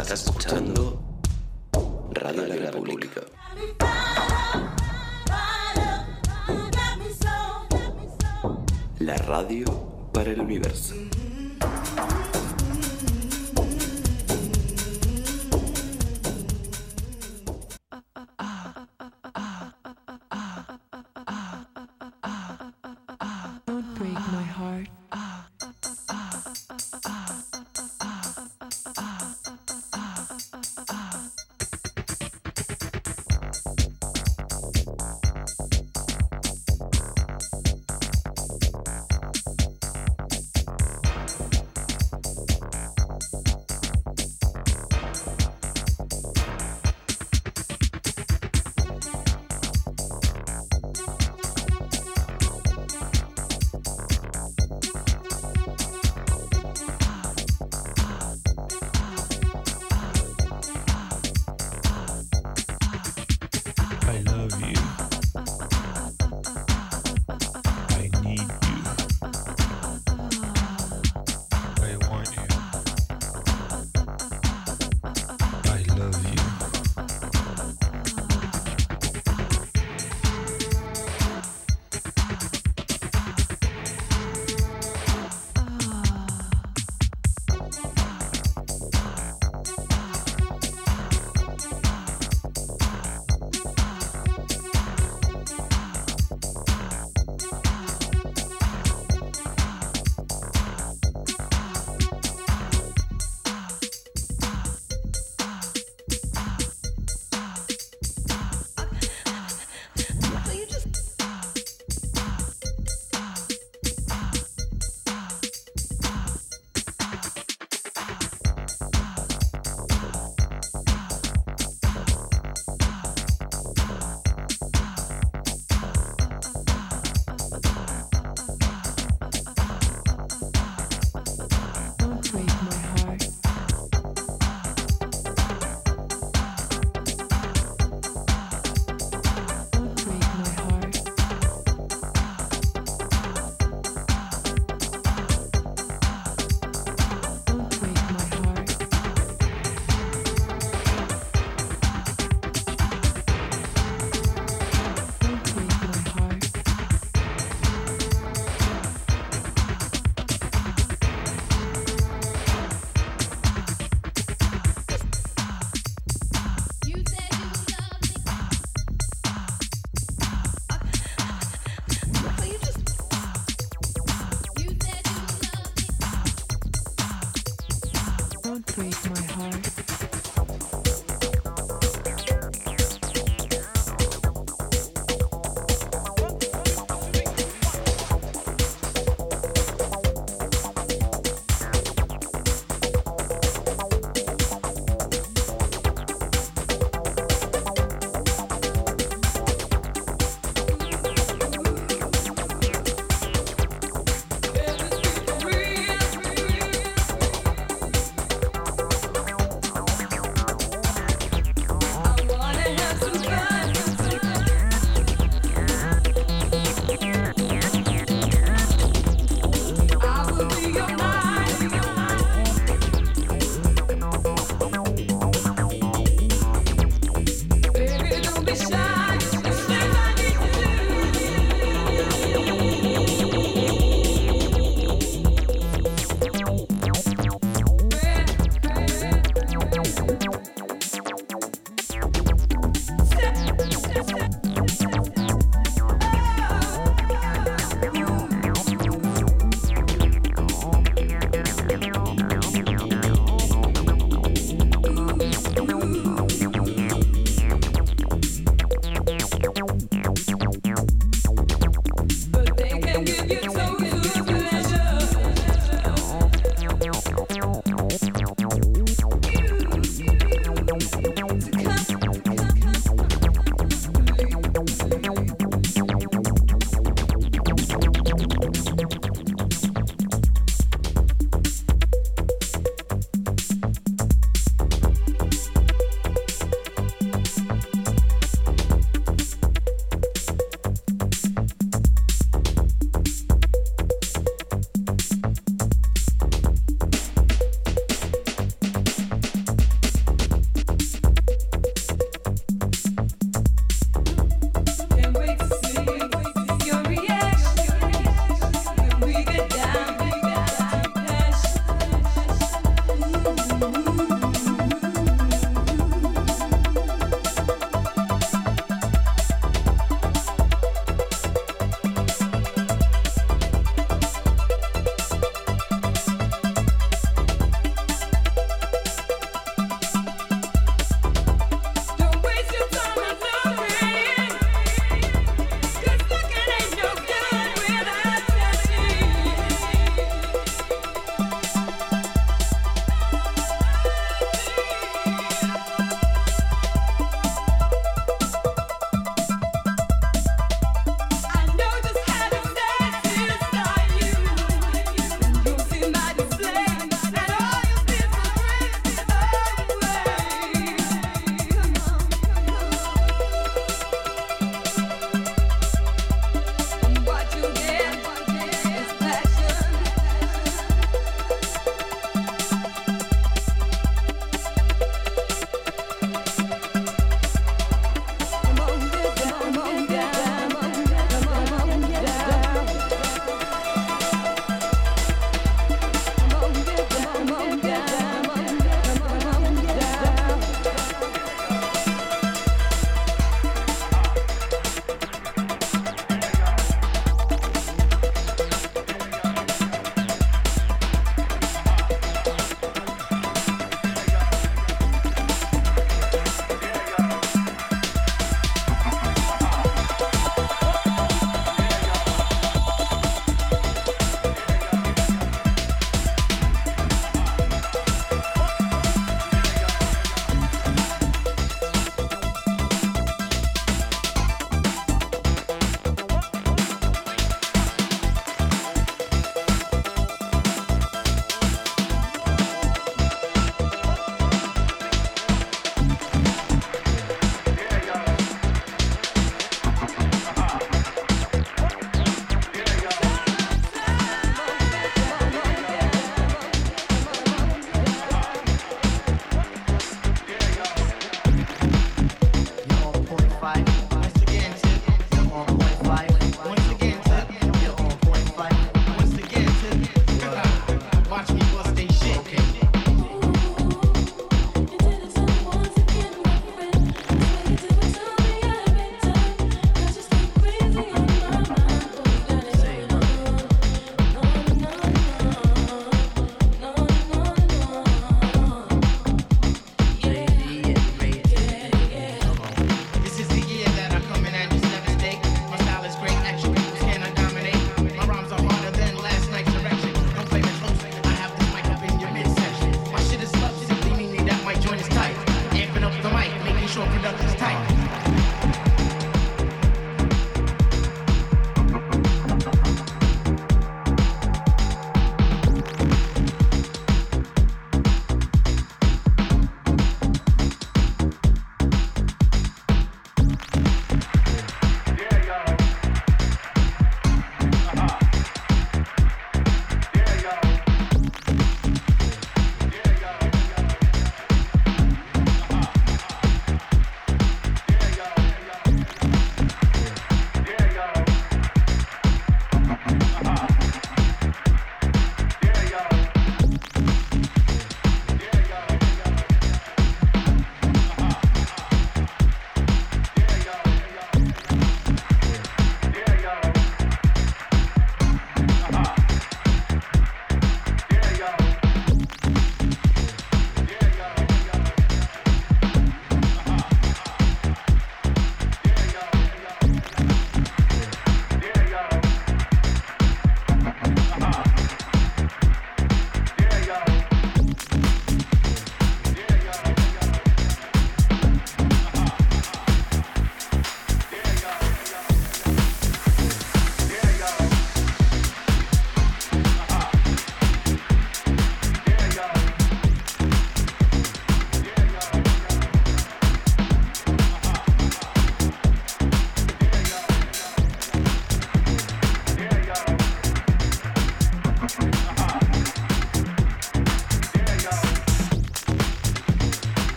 Está escuchando Radio La República. La radio para el universo.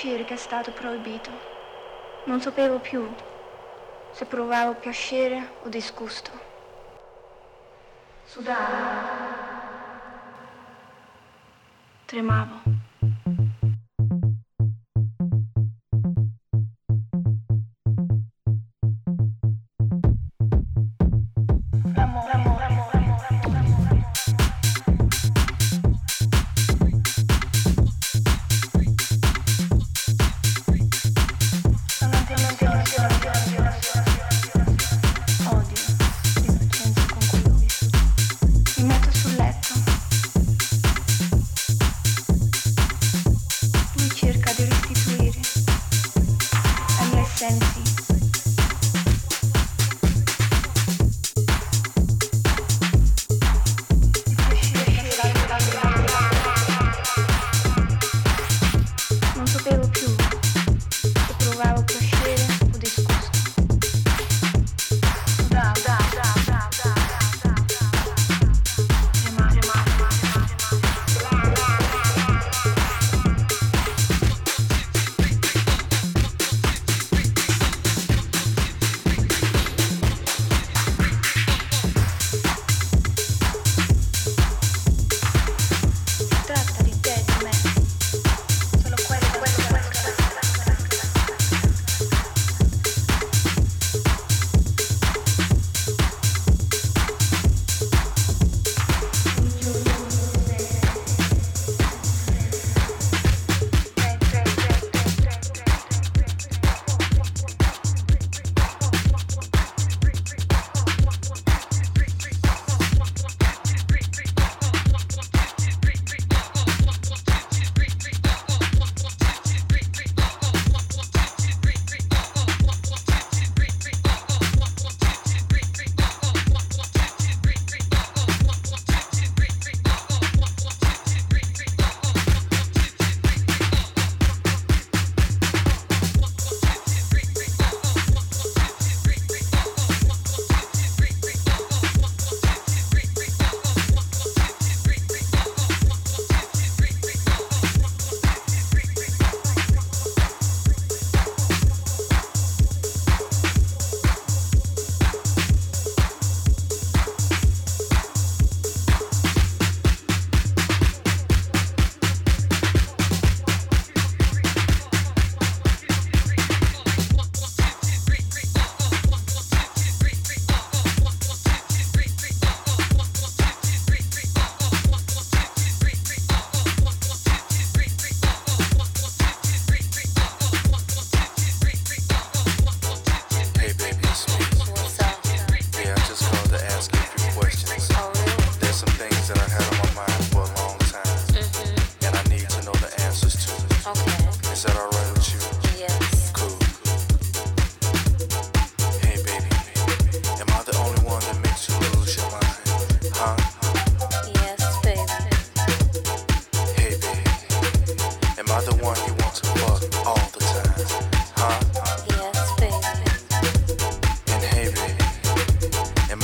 piacere che è stato proibito. Non sapevo più se provavo piacere o disgusto. Sudavo. Tremavo.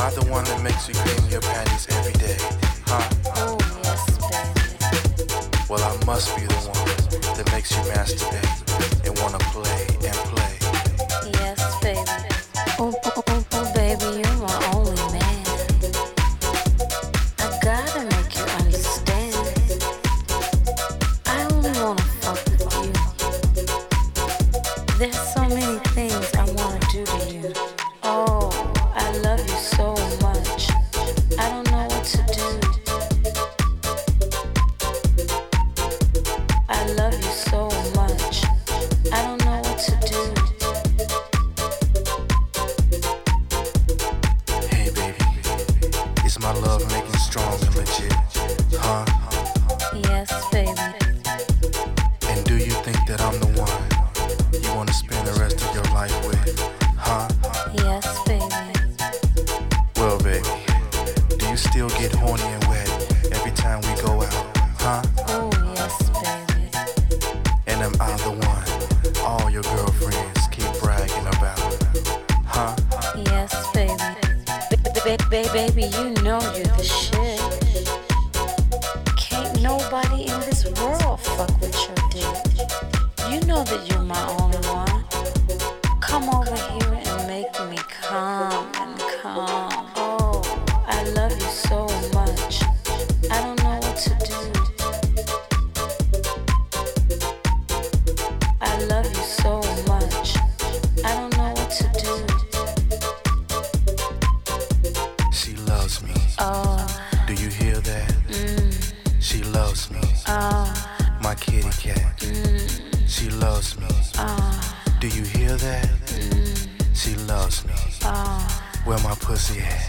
Not the one that makes you clean your panties every day, huh? Oh, yes, baby. Well, I must be the one that makes you masturbate and wanna play and play.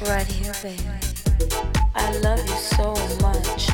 Right here, baby. I love you so much.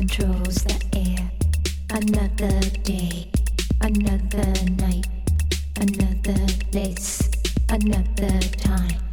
controls the air. Another day, another night, another place, another time.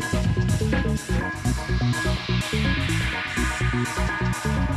Thank you.